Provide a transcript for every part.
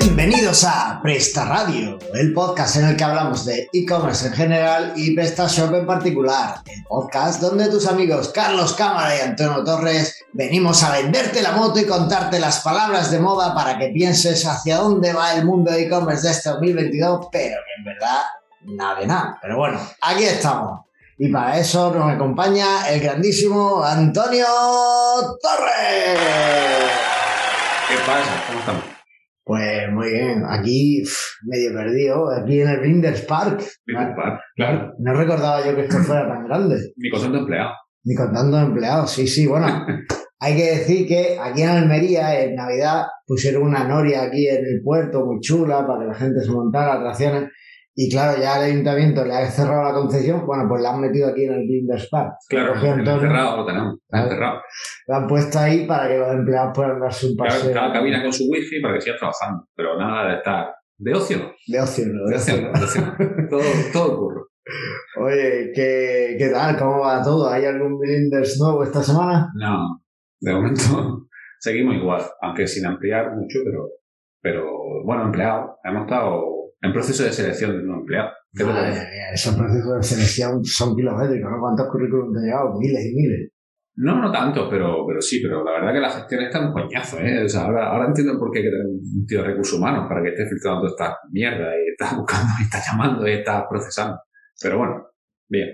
Bienvenidos a Presta Radio, el podcast en el que hablamos de e-commerce en general y PrestaShop en particular. El podcast donde tus amigos Carlos Cámara y Antonio Torres venimos a venderte la moto y contarte las palabras de moda para que pienses hacia dónde va el mundo de e-commerce de este 2022, pero que en verdad nada de nada. Pero bueno, aquí estamos. Y para eso nos acompaña el grandísimo Antonio Torres. ¿Qué pasa? ¿Cómo estamos? Pues muy bien, aquí medio perdido, aquí en el Blinders Park. Blinders Park, claro. No recordaba yo que esto fuera tan grande. Ni contando empleado. Ni contando empleados, sí, sí, bueno. hay que decir que aquí en Almería, en Navidad, pusieron una noria aquí en el puerto muy chula para que la gente se montara atracciones. Y claro, ya el ayuntamiento le ha cerrado la concesión, bueno, pues la han metido aquí en el Blinders Park. Claro, en cerrado lo tenemos, claro. cerrado. Lo han puesto ahí para que los empleados puedan darse un paseo. Cada, cabina con su wifi para que siga trabajando, pero nada de estar de ocio. De ocio, ¿no? De ocio, de ocio. todo, todo ocurre. Oye, ¿qué, ¿qué tal? ¿Cómo va todo? ¿Hay algún Blinders nuevo esta semana? No, de momento seguimos igual, aunque sin ampliar mucho, pero, pero bueno, empleados. Hemos estado en proceso de selección de un empleado. ¿Qué Madre mía, esos procesos de selección son kilométricos, ¿no? ¿Cuántos currículums te han llegado? Miles y miles. No, no tanto, pero, pero sí, pero la verdad que la gestión está un coñazo, ¿eh? O sea, ahora, ahora entiendo por qué hay que tener un tío de recursos humanos para que esté filtrando esta mierda y está buscando y está llamando y está procesando. Pero bueno, bien.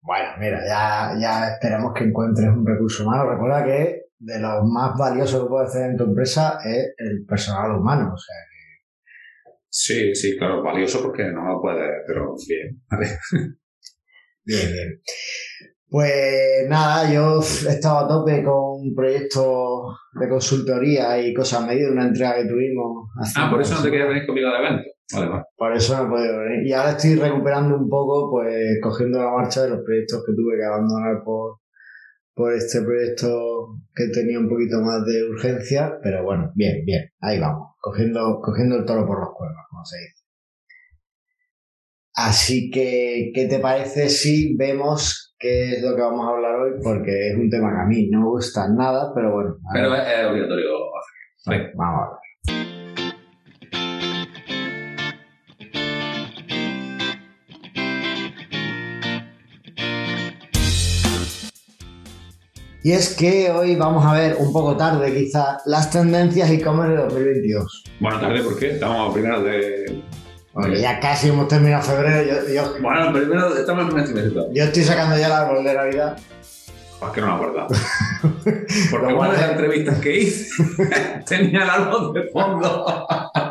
Bueno, mira, ya, ya esperamos que encuentres un recurso humano. Recuerda que de lo más valioso que puedes hacer en tu empresa es el personal humano, o sea Sí, sí, claro, valioso porque no lo puede, pero bien, vale. Bien, bien. Pues nada, yo he estado a tope con un proyecto de consultoría y cosas medidas, una entrega que tuvimos. Ah, por eso no te querías venir conmigo al evento. Vale, vale. Por eso no he podido venir. Y ahora estoy recuperando un poco, pues cogiendo la marcha de los proyectos que tuve que abandonar por, por este proyecto que tenía un poquito más de urgencia, pero bueno, bien, bien, ahí vamos, cogiendo, cogiendo el toro por los cuernos, como se dice. Así que, ¿qué te parece si vemos qué es lo que vamos a hablar hoy? Porque es un tema que a mí no me gusta nada, pero bueno. Pero es obligatorio. Vale, vamos a ver. Y es que hoy vamos a ver un poco tarde, quizá, las tendencias e-commerce de 2022. Bueno, tarde, ¿por qué? Estamos a primeros de. Porque ya casi hemos terminado febrero. Yo, bueno, primero estamos en y mes Yo estoy sacando ya la árbol de Navidad. Es que no me acuerdo. Porque una de las entrevistas que hice tenía el árbol de fondo.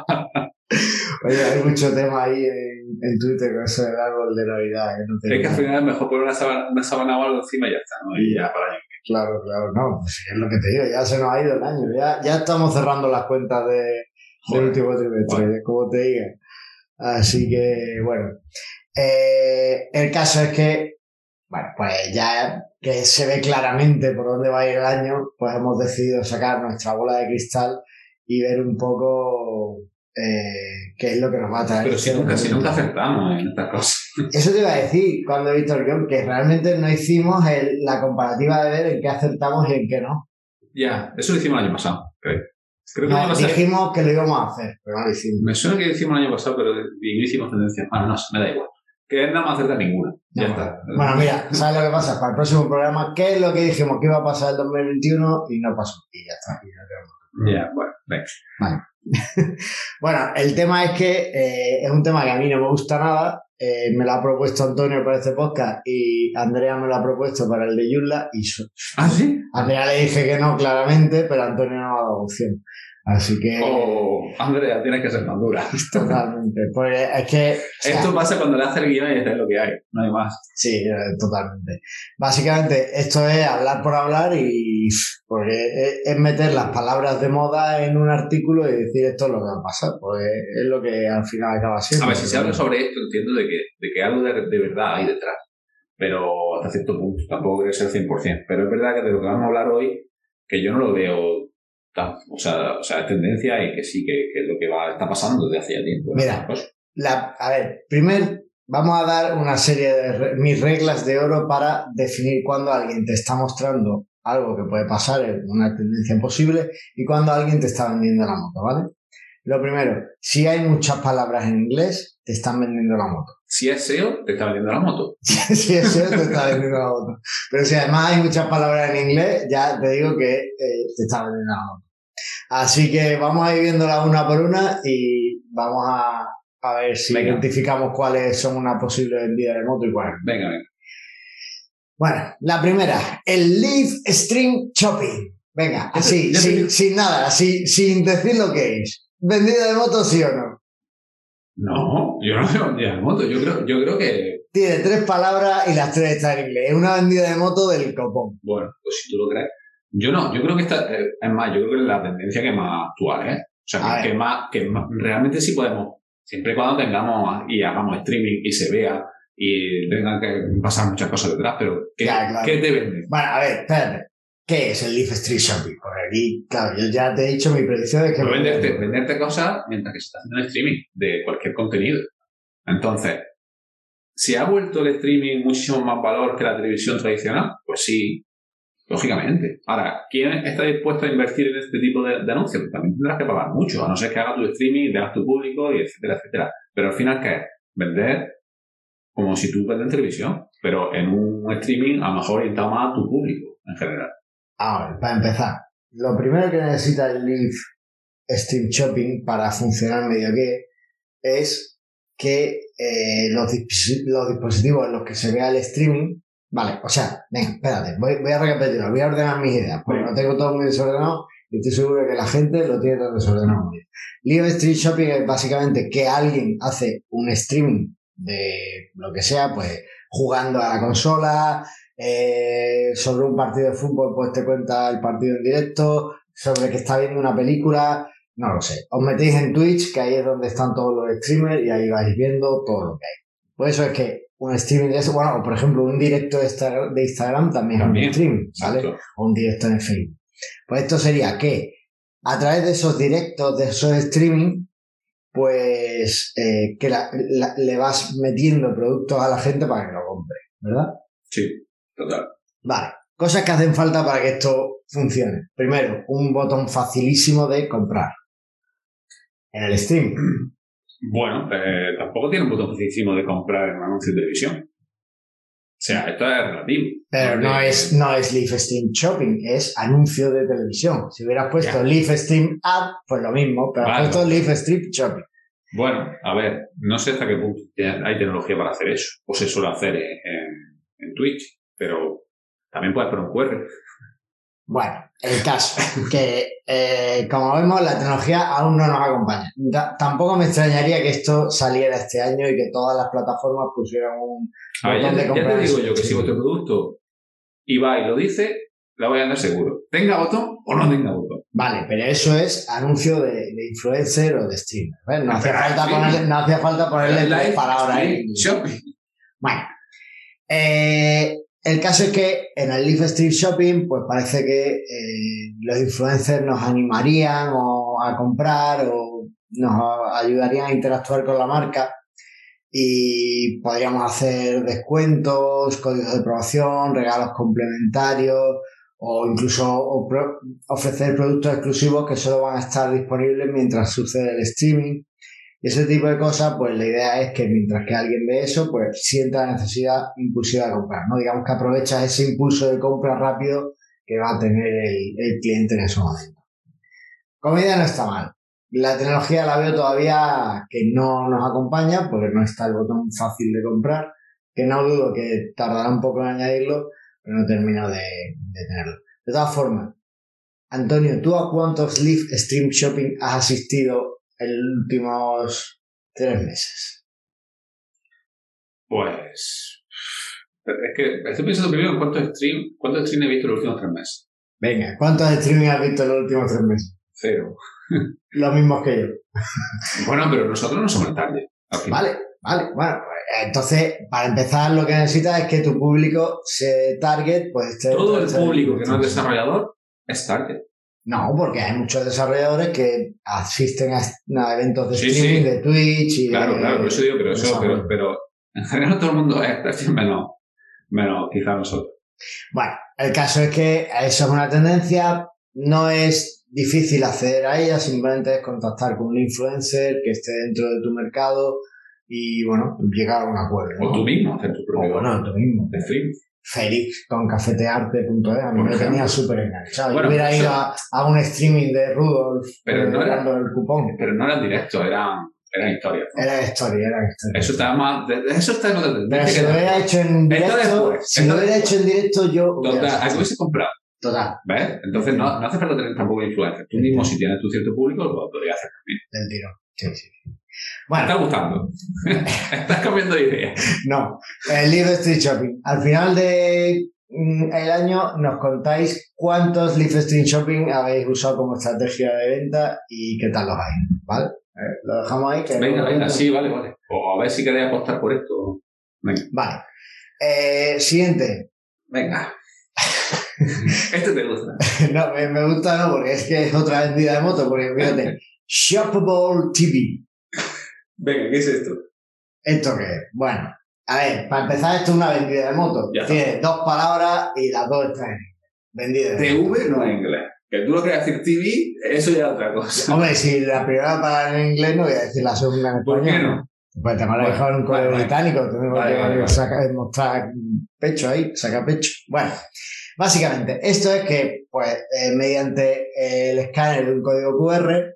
Oye, hay mucho tema ahí en, en Twitter con eso del árbol de Navidad. No es que al final es mejor poner una sábana, una sábana o algo encima y ya está, ¿no? Y ya para allá. Claro, claro, no, pues es lo que te digo, ya se nos ha ido el año, ya, ya estamos cerrando las cuentas de, del último trimestre, como te diga. Así que, bueno, eh, el caso es que, bueno, pues ya que se ve claramente por dónde va a ir el año, pues hemos decidido sacar nuestra bola de cristal y ver un poco eh, qué es lo que nos va a traer. Pero si nunca, si nunca acertamos en estas cosas. Eso te iba a decir cuando he visto el guion, que realmente no hicimos la comparativa de ver en qué acertamos y en qué no. Ya, eso lo hicimos el año pasado, creo. creo que no, dijimos que lo íbamos a hacer, pero no lo hicimos. Me suena que lo hicimos el año pasado, pero no hicimos tendencia. Bueno, no, me da igual. Que no vamos a acertar ninguna. Ya está. Bueno, mira, ¿sabes lo que pasa? Para el próximo programa, ¿qué es lo que dijimos que iba a pasar el 2021? Y no pasó. Y ya está. ya, bueno, venga. Vale. bueno, el tema es que eh, es un tema que a mí no me gusta nada. Eh, me lo ha propuesto Antonio para este podcast y Andrea me lo ha propuesto para el de Yula y ¿Ah, sí? Andrea le dije que no claramente, pero Antonio no ha dado opción. Así que. Oh, Andrea, tienes que ser más dura. Totalmente. Porque es que. esto pasa cuando le hace el guion y es lo que hay, no hay más. Sí, eh, totalmente. Básicamente, esto es hablar por hablar y. Porque es meter las palabras de moda en un artículo y decir esto es lo que va a pasar. Pues es lo que al final acaba siendo. A ver, si se habla sobre esto, entiendo de que, de que algo de, de verdad hay detrás. Pero hasta cierto punto, tampoco creo ser 100%. Pero es verdad que de lo que vamos a hablar hoy, que yo no lo veo o sea, o sea, es tendencia y que sí, que, que, es lo que va, está pasando desde hace ya tiempo. Mira, la, a ver, primero vamos a dar una serie de mis reglas de oro para definir cuando alguien te está mostrando algo que puede pasar, una tendencia posible, y cuando alguien te está vendiendo la moto, ¿vale? Lo primero, si hay muchas palabras en inglés, te están vendiendo la moto. Si es SEO, te está vendiendo la moto. si es SEO, te está vendiendo la moto. Pero si además hay muchas palabras en inglés, ya te digo que eh, te está vendiendo la moto. Así que vamos a ir viéndola una por una y vamos a, a ver si Venga. identificamos cuáles son una posible vendida de moto y cuáles. Venga, venga. Bueno, la primera, el Live Stream Shopping. Venga, así, sin, digo. sin nada, así, sin decir lo que es. ¿Vendida de moto sí o no? No, yo no veo vendida de moto. Yo creo, yo creo que, Tiene tres palabras y las tres están en inglés. Es una vendida de moto del copón. bueno, pues si tú lo crees. Yo no, yo creo que esta, eh, es más, yo creo que es la tendencia que más actual, ¿eh? O sea, A que, que más, que más, realmente sí podemos, siempre y cuando tengamos y hagamos streaming y se vea y tengan que pasar muchas cosas detrás, pero ¿qué, Ya, claro. ¿qué te vende? Bueno, a ver, espérate. ¿Qué es el Live Stream Shopping? Porque aquí, claro, yo ya te he dicho mi predicción de que... Pues venderte, venderte cosas mientras que se está haciendo el streaming de cualquier contenido. Entonces, si ha vuelto el streaming muchísimo más valor que la televisión tradicional, pues sí, lógicamente. Ahora, ¿quién está dispuesto a invertir en este tipo de, anuncios? Pues también tendrás que pagar mucho, a no ser que hagas tu streaming, tengas tu público, y etcétera, etcétera. Pero al final, ¿qué es? Vender como si tú vendes en televisión, pero en un streaming a lo mejor orientado más a tu público en general. A ver, para empezar, lo primero que necesita el Live Stream Shopping para funcionar medio que es que eh, los, los dispositivos en los que se vea el streaming, vale, o sea, venga, espérate, voy, voy a recapitular, voy a ordenar mis ideas, porque lo tengo todo muy desordenado y estoy seguro que la gente lo tiene todo desordenado. Live Stream Shopping es básicamente que alguien hace un streaming de lo que sea, pues jugando a la consola, eh, sobre un partido de fútbol, pues te cuenta el partido en directo, sobre que está viendo una película, no lo sé. Os metéis en Twitch, que ahí es donde están todos los streamers y ahí vais viendo todo lo que hay. Por eso es que un streaming de eso, bueno, o por ejemplo, un directo de Insta- de Instagram también, También, es un stream, ¿vale? Exacto. O un directo en Facebook. Pues esto sería que a través de esos directos, de esos streaming, pues eh, que la- la- le vas metiendo productos a la gente para que lo compre, ¿verdad? Sí, total. Vale, cosas que hacen falta para que esto funcione. Primero, un botón facilísimo de comprar. En el stream. Bueno, eh, tampoco tiene un botón facilísimo de comprar en un anuncio de televisión. O sea, esto es relativo. Pero no es, no es Live Stream Shopping, es anuncio de televisión. Si hubieras puesto. Live Stream Ad, pues lo mismo, pero has Vale. puesto Live Stream Shopping. Bueno, a ver, no sé hasta qué punto hay tecnología para hacer eso. O se suele hacer en Twitch, pero también puedes poner un QR. Bueno, el caso, que eh, como vemos, la tecnología aún no nos acompaña. Ta- tampoco me extrañaría que esto saliera este año y que todas las plataformas pusieran un A ver, ya, botón de ya te digo yo que si vuestro producto y va y lo dice, la voy a andar seguro. Tenga botón o no tenga botón. Vale, pero eso es anuncio de, de influencer o de streamer. No, hacía Pero, falta ponerle, no hacía falta ponerle tres palabras ahí. stream shopping. Bueno, eh, el caso es que en el Live Stream Shopping, pues parece que eh, los influencers nos animarían o a comprar o nos ayudarían a interactuar con la marca y podríamos hacer descuentos, códigos de promoción, regalos complementarios o incluso ofrecer productos exclusivos que solo van a estar disponibles mientras sucede el streaming. Ese tipo de cosas, pues la idea es que mientras que alguien ve eso, pues sienta la necesidad impulsiva de comprar, ¿no? Digamos que aprovechas ese impulso de compra rápido que va a tener el, cliente en ese momento. Como idea no está mal. La tecnología la veo todavía que no nos acompaña porque no está el botón fácil de comprar, que no dudo que tardará un poco en añadirlo, pero no termino de, de tenerlo. De todas formas, Antonio, ¿tú a cuántos live stream shopping has asistido en los últimos tres meses? Pues. Es que estoy pensando primero en cuántos stream, cuántos stream he visto en los últimos tres meses. Venga, ¿cuántos streaming has visto en los últimos tres meses? Cero. Los mismos que yo. Bueno, pero nosotros no somos el target. al final. Vale, vale. Bueno, pues entonces, para empezar, lo que necesitas es que tu público se target, pues esté. Todo el esté- público que no es desarrollador es target. No, porque hay muchos desarrolladores que asisten a, a eventos de Sí, streaming sí. de Twitch y Claro, de- claro, por eso digo, pero eso, pero, pero en general todo el mundo es menos, menos quizá nosotros. Bueno, el caso es que eso es una tendencia, no es difícil acceder a ella, simplemente es contactar con un influencer que esté dentro de tu mercado y, bueno, llegar a un acuerdo. O tú mismo, hacer tu O, propio bueno, tú mismo. de stream. Félix con cafetearte.es, a mí me tenía súper enganchado. Bueno, Yo hubiera eso- ido a, a un streaming de Rudolf Pero eh, no era- dando el cupón. Pero no eran directos, eran, eran historias. ¿no? Era historia, era historia. Eso está más. Eso está en otro. Pero si lo hubiera hecho en directo, después, si lo hubiera hecho en directo, yo Total, algo hubiese comprado. Total, ¿Ves? Entonces no, no hace falta tener tampoco influencia. Tú mismo, si tienes tu cierto público, lo podrías hacer también. del tirón. Sí, sí. ¿Te Bueno, está gustando? Estás cambiando de idea. no. El Live Street Shopping. Al final de mm, el año nos contáis cuántos Live Street Shopping habéis usado como estrategia de venta y qué tal los hay. ¿Vale? Eh, lo dejamos ahí. Que Venga, venga, sí, vale, vale. O a ver si queréis apostar por esto. Venga. Vale. Eh, siguiente. Venga. Este te gusta. No, me, me gusta no, porque es que es otra vendida de moto, porque fíjate, Shoppable TV. Venga, ¿qué es esto? ¿Esto qué es? Bueno, a ver, para empezar, esto es una vendida de moto. Ya. Tiene dos palabras y las dos están en inglés. Vendida de moto. TV no es inglés. Que tú lo quieras decir TV, eso ya es otra cosa. Hombre, si la primera palabra en inglés, no voy a decir la segunda en ¿Por español. qué no? Pues te van a Bueno, dejar un vale, correo vale. británico, tenemos Vale, que sacar- mostrar pecho ahí, saca pecho. Bueno, básicamente, esto es que, pues, eh, mediante el escáner de un código QR,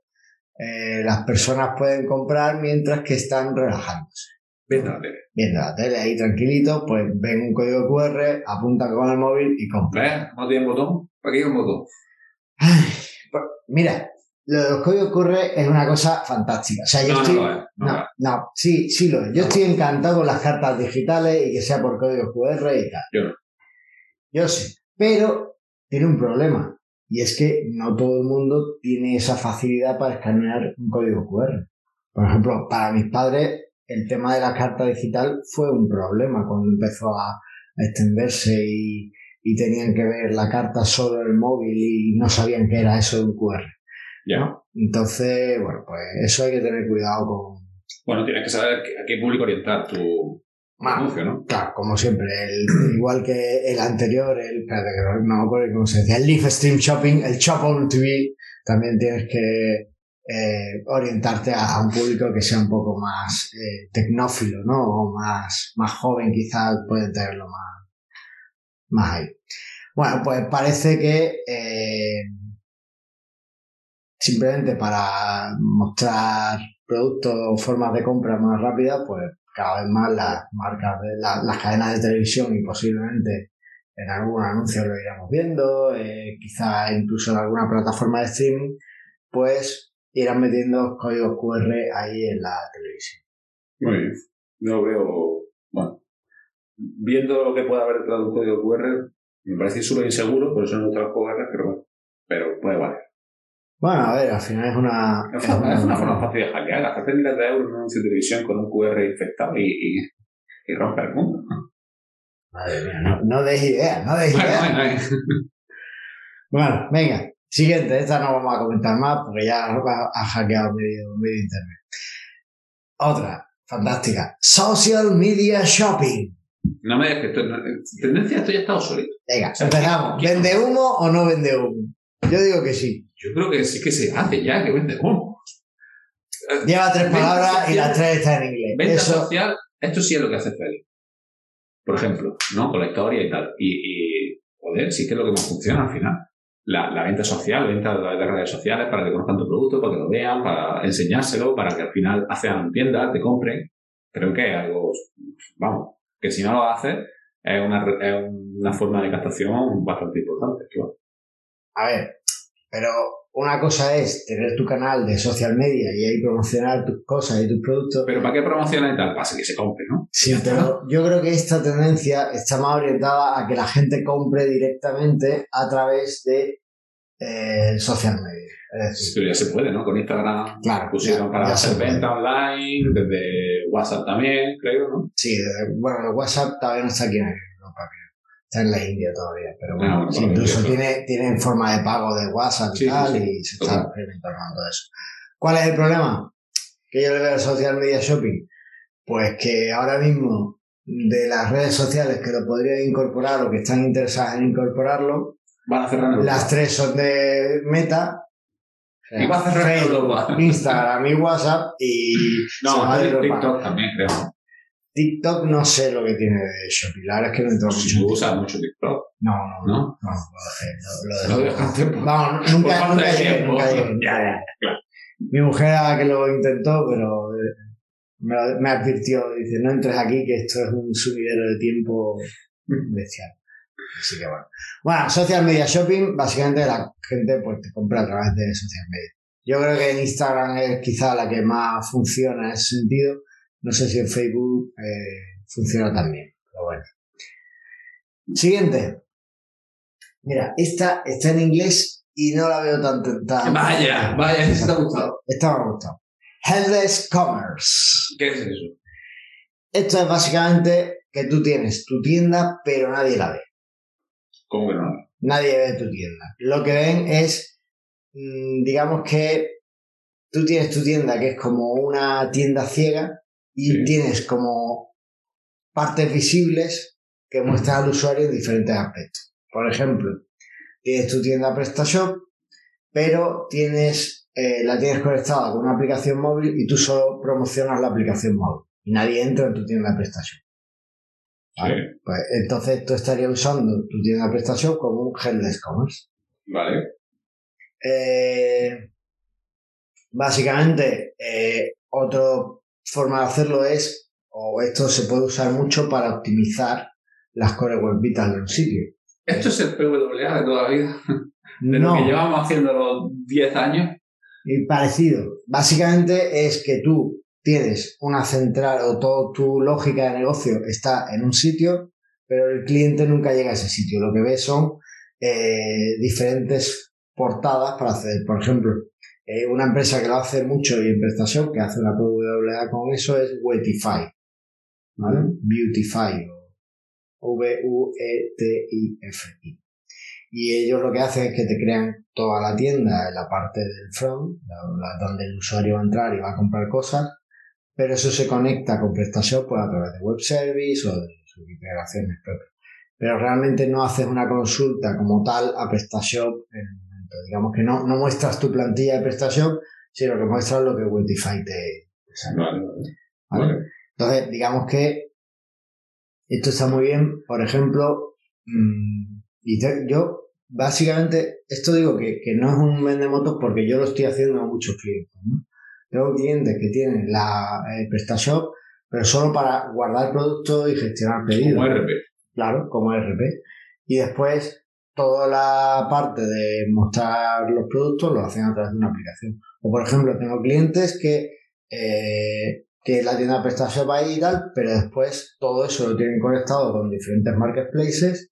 eh, las personas pueden comprar mientras que están relajándose. A la tele. Viendo la tele ahí tranquilito, pues ven un código QR, apuntan con el móvil y compran. ¿Ves? ¿No tiene botón? Aquí hay un botón. Ay, pues, mira, lo de los códigos QR es una cosa fantástica. O sea, yo No, estoy... no. No, sí, sí lo es. Yo estoy encantado con las cartas digitales y que sea por código QR y tal. Yo no. Yo sí. Pero tiene un problema. Y es que no todo el mundo tiene esa facilidad para escanear un código QR. Por ejemplo, para mis padres, el tema de la carta digital fue un problema cuando empezó a extenderse y, y tenían que ver la carta solo en el móvil y no sabían qué era eso de un QR. Entonces, bueno, pues eso hay que tener cuidado con, Bueno, tienes que saber a qué público orientar tu tu anuncio, ¿no? Claro, como siempre, el- igual que el anterior, el, espérate, que no, me acuerdo cómo se decía, el Live Stream Shopping, el Shop on TV, también tienes que eh, orientarte a, a un público que sea un poco más eh, tecnófilo, ¿no? O más, más joven, quizás puede tenerlo más, más ahí. Bueno, pues parece que eh, simplemente para mostrar productos o formas de compra más rápidas, pues cada vez más las marcas de la- las cadenas de televisión y posiblemente en algún anuncio lo iremos viendo, eh, quizá incluso en alguna plataforma de streaming, pues irán metiendo códigos QR ahí en la televisión. Muy bien. Yo veo, bueno, viendo lo que puede haber detrás de un código QR, me parece súper inseguro, por eso no otros QR, pero pero puede valer. Bueno, a ver, al final es una... Es una, es una forma fácil de hackear, gastarte miles de euros en un anuncio de televisión con un QR infectado y, y, y romper el mundo. Madre mía, no, no des ideas, no des Bueno, bueno, eh. Bueno, venga, siguiente, esta no vamos a comentar más porque ya ha, ha hackeado medio, medio internet. Otra, fantástica. Social Media Shopping. No me digas que esto, no- tendencia esto ya está obsoleto. Venga, empezamos. ¿quién- ¿Vende humo o no vende humo? Yo digo que sí. Yo creo que sí que se hace ya, que vende humo. Lleva tres palabras y las tres están en inglés. Venta Eso, social, esto sí es lo que hace Félix. Por ejemplo, ¿no? Con la historia y tal. Y, y joder, sí que es lo que más funciona al final. La, la venta social, venta través de redes sociales para que conozcan tu producto, para que lo vean, para enseñárselo, para que al final hagan tiendas, te compren. Creo que es algo, vamos, que si no lo haces, es una, es una forma de captación bastante importante. bueno. A ver, pero una cosa es tener tu canal de social media y ahí promocionar tus cosas y tus productos. Pero ¿para qué promocionar y tal? Para que se compre, ¿no? Sí, pero yo creo que esta tendencia está más orientada a que la gente compre directamente a través de eh, social media. Es decir, Pero ya se puede, ¿no? Con Instagram claro, pusieron ya- para ya hacer venta online, desde WhatsApp también, creo, ¿no? Sí, de- bueno, el WhatsApp todavía no está aquí en Europa, creo. Está en la India todavía, pero Ah, bueno, incluso tiene, tiene forma de pago de WhatsApp y Sí, tal, sí. y se está experimentando todo eso. ¿Cuál es el problema? Que yo le veo al social media shopping. Pues que ahora mismo, de las redes sociales que lo podrían incorporar o que están interesadas en incorporarlo, Van a cerrar las tres son de Meta Y va a cerrar Facebook. Instagram y WhatsApp y va No, a. TikTok también creo. TikTok no sé lo que tiene de Shopping. La verdad es que no entro mucho. Si en tú usas mucho TikTok, No, no, no. ¿no? No, lo dejaste Vamos, nunca, nunca llegué, nunca llegué. Ya, ya, claro. Mi mujer a que lo intentó, pero eh, me, me advirtió, dice, no entres aquí que esto es un sumidero de tiempo bestial. Así que bueno. Bueno, social media shopping, básicamente la gente pues te compra a través de social media. Yo creo que en Instagram es quizá la que más funciona en ese sentido. No sé si en Facebook eh, funciona también, pero bueno. Siguiente. Mira, esta está en inglés y no la veo tan... tan Vaya, vaya, eso te ha gustado. esta me ha gustado. Headless Commerce. ¿Qué es eso? Esto es básicamente que tú tienes tu tienda, pero nadie la ve. ¿Cómo que no? Nadie ve tu tienda. Lo que ven es, mm, digamos que tú tienes tu tienda que es como una tienda ciega y Sí. tienes como partes visibles que muestran al usuario en diferentes aspectos. Por ejemplo, tienes tu tienda PrestaShop, pero tienes, eh, la tienes conectada con una aplicación móvil y tú solo promocionas la aplicación móvil y nadie entra en tu tienda PrestaShop. ¿vale? Sí. Pues entonces tú estarías usando tu tienda PrestaShop como un headless commerce. Vale. Eh, básicamente, eh, otra forma de hacerlo es, o esto se puede usar mucho para optimizar las core web vitals de un sitio. Esto es el PWA de toda la vida. De no, lo que llevamos haciéndolo 10 años. y parecido. Básicamente es que tú tienes una central o toda tu lógica de negocio está en un sitio, pero el cliente nunca llega a ese sitio. Lo que ve son eh, diferentes portadas para hacer. Por ejemplo, eh, una empresa que lo hace mucho y en prestación, que hace una PWA con eso, es Wetify. ¿Vale? Beautify V-U-E-T-I-F-I. Y ellos lo que hacen es que te crean toda la tienda en la parte del front, donde el usuario va a entrar y va a comprar cosas, pero eso se conecta con PrestaShop pues, a través de web service o de sus integraciones propias. Pero realmente no haces una consulta como tal a PrestaShop en Digamos que no, no muestras tu plantilla de PrestaShop, sino que muestras lo que Wetify te, te saca. Vale, vale. ¿vale? Vale. Entonces, digamos que esto está muy bien, por ejemplo, mm, y te- yo básicamente, esto digo que, que no es un vendemotos porque yo lo estoy haciendo a muchos clientes. ¿no? Tengo clientes que tienen la eh, PrestaShop, pero solo para guardar productos y gestionar pedidos. Como RP. Claro, como RP. Y después toda la parte de mostrar los productos lo hacen a través de una aplicación. O por ejemplo, tengo clientes que eh, que la tienda PrestaShop ahí y tal, pero después todo eso lo tienen conectado con diferentes marketplaces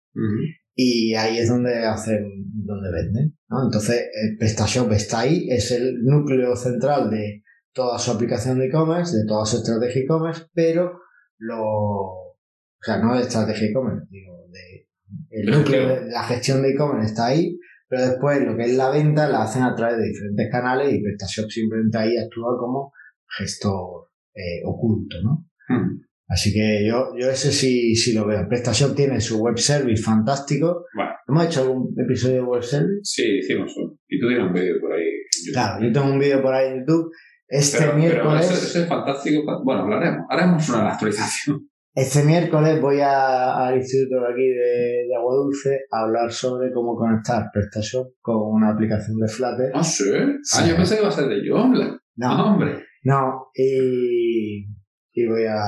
y ahí es donde hacen, donde venden. ¿no? Entonces, el PrestaShop está ahí, es el núcleo central de toda su aplicación de e-commerce, de toda su estrategia e-commerce, pero lo, o sea, no de estrategia e-commerce, digo, de, el núcleo de la gestión de e-commerce está ahí, pero después lo que es la venta la hacen a través de diferentes canales y PrestaShop simplemente ahí actúa como gestor eh, oculto, ¿no? Mm. Así que yo, yo ese sí, sí lo veo. PrestaShop tiene su web service fantástico. Bueno. ¿Hemos hecho algún episodio de web service? Sí, hicimos uno. Y tú tienes un vídeo por ahí. en YouTube. Claro, yo tengo un vídeo por ahí en YouTube. Este Pero, pero miércoles, eso, eso es fantástico. Bueno, hablaremos. Haremos una actualización. Este miércoles voy a- al instituto de aquí de, de Agua Dulce a hablar sobre cómo conectar PrestaShop con una aplicación de Flutter. Ah, sí. Sí. Ah, yo pensé que iba a ser de Joomla. No, Ah, hombre. no, y, y voy a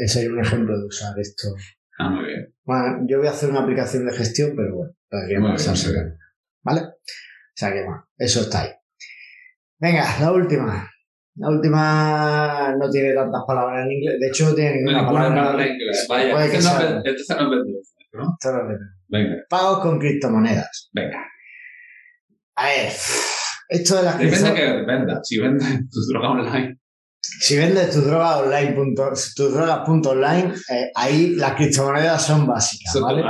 enseñar un ejemplo de usar esto. Ah, muy bien. Bueno, yo voy a hacer una aplicación de gestión, pero bueno, todavía no. ¿Vale? O sea que bueno, eso está ahí. Venga, la última. La última no tiene tantas palabras en inglés. De hecho, no tiene No ninguna ninguna palabra palabra en inglés. Vaya, Puede este que no sea- es este no es vendedor, ¿no? Esto no es de- Venga, Pagos con criptomonedas. venga. A ver, esto de las Depende de que vendas. Si vendes tu droga online. Si vendes tu droga online, punto, tus drogas.online, eh, ahí las criptomonedas son básicas, ¿vale?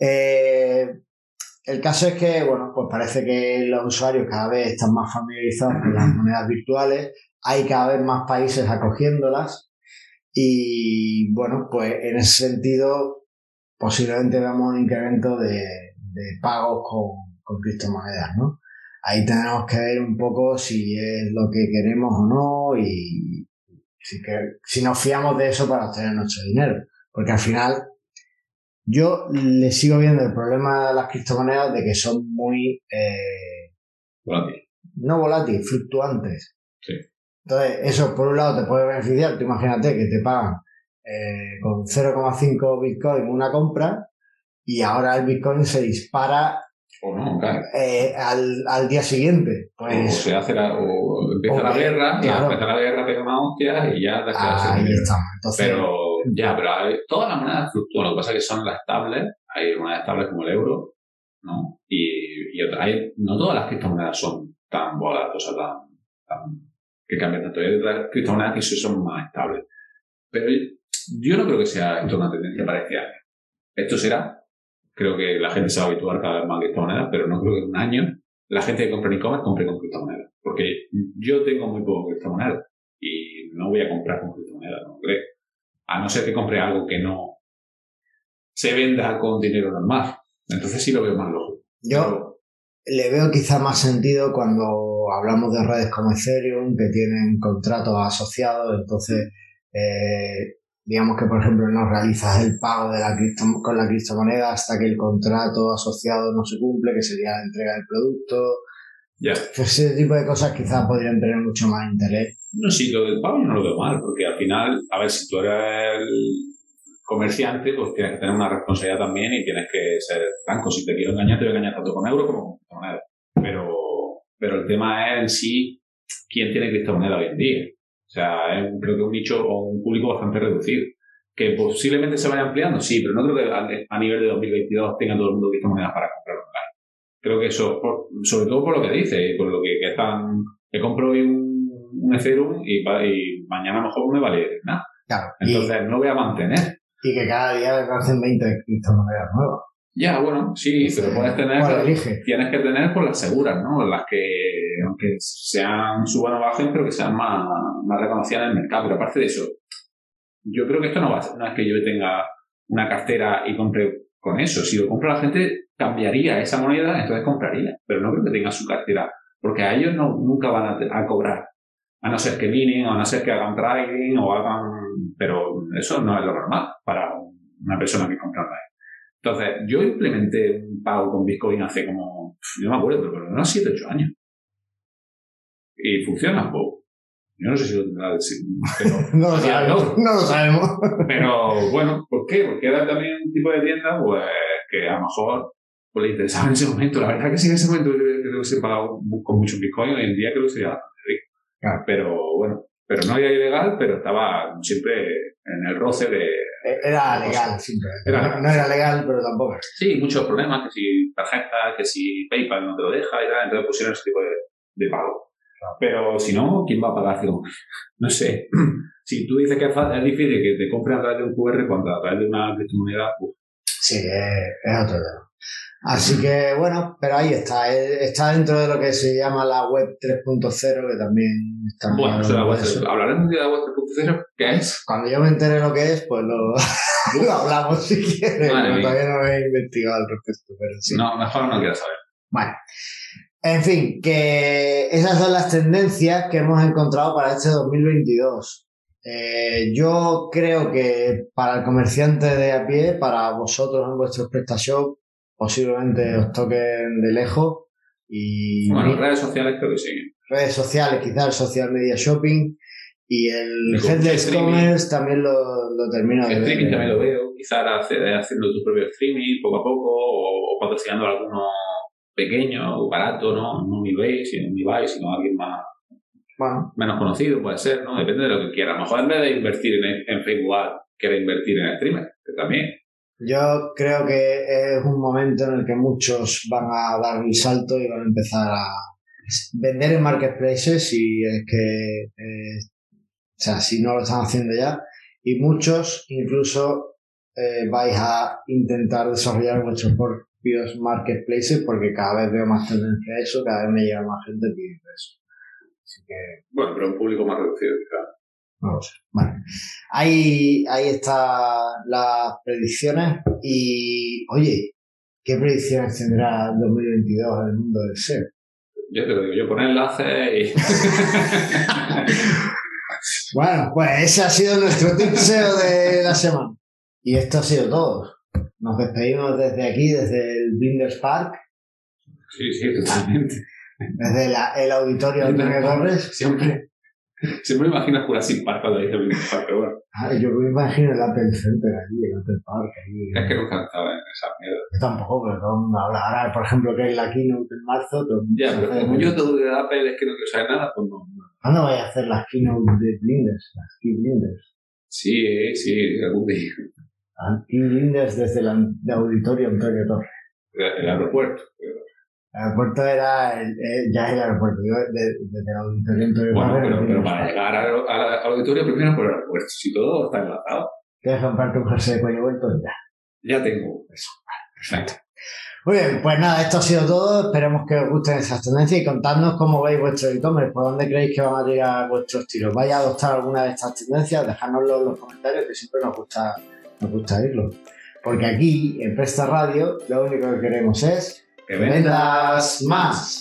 Eh, el caso es que, bueno, pues parece que los usuarios cada vez están más familiarizados con las monedas virtuales, hay cada vez más países acogiéndolas y, bueno, pues en ese sentido posiblemente veamos un incremento de, de pagos con, con criptomonedas, ¿no? ahí tenemos que ver un poco si es lo que queremos o no y si, que, si nos fiamos de eso para obtener nuestro dinero. Porque al final yo le sigo viendo el problema de las criptomonedas de que son muy... Eh, volátiles. No volátiles, fluctuantes. Sí. Entonces, eso por un lado te puede beneficiar. Tú imagínate que te pagan eh, con 0,5 Bitcoin una compra y ahora el Bitcoin se dispara o no, claro. Eh, al, al, día siguiente. Pues, o se hace la, o empieza la guerra, claro. y empieza la guerra, pega una hostia y ya Ahí estamos. Entonces, pero ya, pero todas las monedas fluctúan. Lo que pasa es que son las estables. Hay monedas estables como el euro, ¿no? Y, y otras. Hay, no todas las criptomonedas son tan volátiles, o sea, tan, tan, que cambian tanto. Hay otras criptomonedas que sí son más estables. Pero yo no creo que sea esto una tendencia para este año. Esto será creo que la gente se va a habituar cada vez más a criptomonedas, pero no creo que en un año la gente que compra en e-commerce compre con criptomonedas. Porque yo tengo muy poco criptomonedas y no voy a comprar con criptomonedas, no creo. A no ser que compre algo que no se venda con dinero normal. Entonces sí lo veo más lógico. Yo le veo quizá más sentido cuando hablamos de redes como Ethereum, que tienen contratos asociados, entonces eh, digamos que, por ejemplo, no realizas el pago de la con la criptomoneda hasta que el contrato asociado no se cumple, que sería la entrega del producto. Ya. Pues ese tipo de cosas quizás podrían tener mucho más interés. No, sí, lo del pago yo no lo veo mal, porque al final, a ver, si tú eres el comerciante, pues tienes que tener una responsabilidad también y tienes que ser franco. Si te quiero engañar, te voy a engañar tanto con euros como con criptomonedas. Pero, pero el tema es en sí quién tiene criptomoneda hoy en día. O sea, es creo que un nicho o un público bastante reducido. Que posiblemente se vaya ampliando, sí, pero no creo que a, nivel de 2022 tenga todo el mundo criptomonedas para. Creo que eso, sobre todo por lo que dice, por lo que, que están, que compro hoy un, un Ethereum y, y, mañana a lo mejor no me vale nada. Claro. Entonces no voy a mantener. Y que cada día hacen 20 criptomonedas nuevas. Ya, bueno, sí, pero puedes tener. Tienes que tener por las seguras, ¿no? Las que, aunque sean suban o bajen, pero que sean más, más reconocidas en el mercado. Pero aparte de eso, yo creo que esto no va a ser, no es que yo tenga una cartera y compre con eso. Si lo compra la gente, cambiaría esa moneda, entonces compraría. Pero no creo que tenga su cartera, porque a ellos no, nunca van a, cobrar. A no ser que minen, a no ser que hagan trading, o hagan. Pero eso no es lo normal para una persona que compra online. Entonces, yo implementé un pago con Bitcoin hace como, no me acuerdo, pero por lo 7, 8 años. Y funciona, pues, yo no sé si lo tendrá pero no, lo sabemos, no, lo sabemos. Pero bueno, ¿por qué? Porque era también un tipo de tienda pues, que a lo mejor pues, le interesaba en ese momento. La verdad que si en ese momento creo que se pagado con mucho Bitcoin, hoy en día creo que sería bastante rico. Pero bueno, pero no era ilegal, pero estaba siempre en el roce de eh, era legal, simplemente. no, era legal, pero tampoco. Sí, muchos problemas, que si tarjeta, que si PayPal no te lo deja y tal, entonces pusieron ese tipo de, de pago. Pero si no, ¿quién va a pagar? No sé. Si tú dices que es difícil que te compren a través de un QR cuando a través de una criptomoneda. Sí, es, otro tema. Así que bueno, pero ahí está. Está dentro de lo que se llama la web 3.0, que también está. Bueno, eso la web, hablaremos un día de la web 3.0, ¿qué es? Cuando yo me entere lo que es, pues lo, lo hablamos si quieres. todavía no he investigado al respecto, pero sí. No, mejor no quiero saber. Bueno. En fin, que esas son las tendencias que hemos encontrado para este 2022. Eh, yo creo que para el comerciante de a pie, para vosotros en vuestros PrestaShop, posiblemente os toquen de lejos. Y bueno, redes sociales creo que sí. Redes sociales, quizás el social media shopping. Y el headless commerce también lo, lo termino de streaming también lo veo. Quizás haciendo tu propio streaming poco a poco o, o patrocinando a alguno pequeño o barato, ¿no? No mi base, sino mi buy, sino alguien más bueno. menos conocido, puede ser, ¿no? Depende de lo que quiera. A lo mejor en vez de invertir en, en Facebook quiere invertir en el streamer, que también. Yo creo que es un momento en el que muchos van a dar el salto y van a empezar a vender en marketplaces y es que, eh, o sea, si no lo están haciendo ya, y muchos incluso eh, vais a intentar desarrollar vuestros propios marketplaces porque cada vez veo más tendencia a eso, cada vez me llega más gente pidiendo eso. Bueno, pero un público más reducido quizás. No lo sé. Bueno, ahí, ahí están las predicciones y, oye, ¿qué predicciones tendrá 2022 en el mundo del SEO? Yo te lo digo, yo pon enlace y. bueno, pues ese ha sido nuestro tipseo de la semana. Y esto ha sido todo. Nos despedimos desde aquí, desde el Blinders Park. Sí, sí, totalmente. Desde la, el auditorio Antonio Torres. Siempre, siempre me imagino Jurassic Park cuando dice Blinders Park, pero bueno. Ah, yo me imagino el Apple Center allí, el Apple Park allí. Es que nunca estaba en esa mierda. Yo tampoco, pero todo el mundo habla. Ahora, por ejemplo, que es la keynote en marzo. Todo el mundo Ya, pero como yo todo de Apple es que no quiero saber nada, pues no. no. ¿Cuándo vais a hacer las keynote de Blinders? Las key Blinders. Sí, sí, algún día. Las key Blinders desde el auditorio Antonio Torres. El aeropuerto. El aeropuerto era el, eh, ya es el aeropuerto, yo de- desde el auditorio Antonio Bueno, Torres. pero, pero para llegar al, auditorio primero por el aeropuerto. Si todo está enlazado, ¿Quieres comprarte un jersey de cuello vuelto? Ya. ya tengo eso. Perfecto. Muy bien, pues nada, esto ha sido todo. Esperemos que os gusten esas tendencias y contadnos cómo veis vuestro e-commerce, por dónde creéis que van a llegar vuestros tiros. ¿Vais a adoptar alguna de estas tendencias? Dejárnoslo en los comentarios, que siempre nos gusta, nos gusta oírlo. Porque aquí, en Presta Radio, lo único que queremos es que vendas más.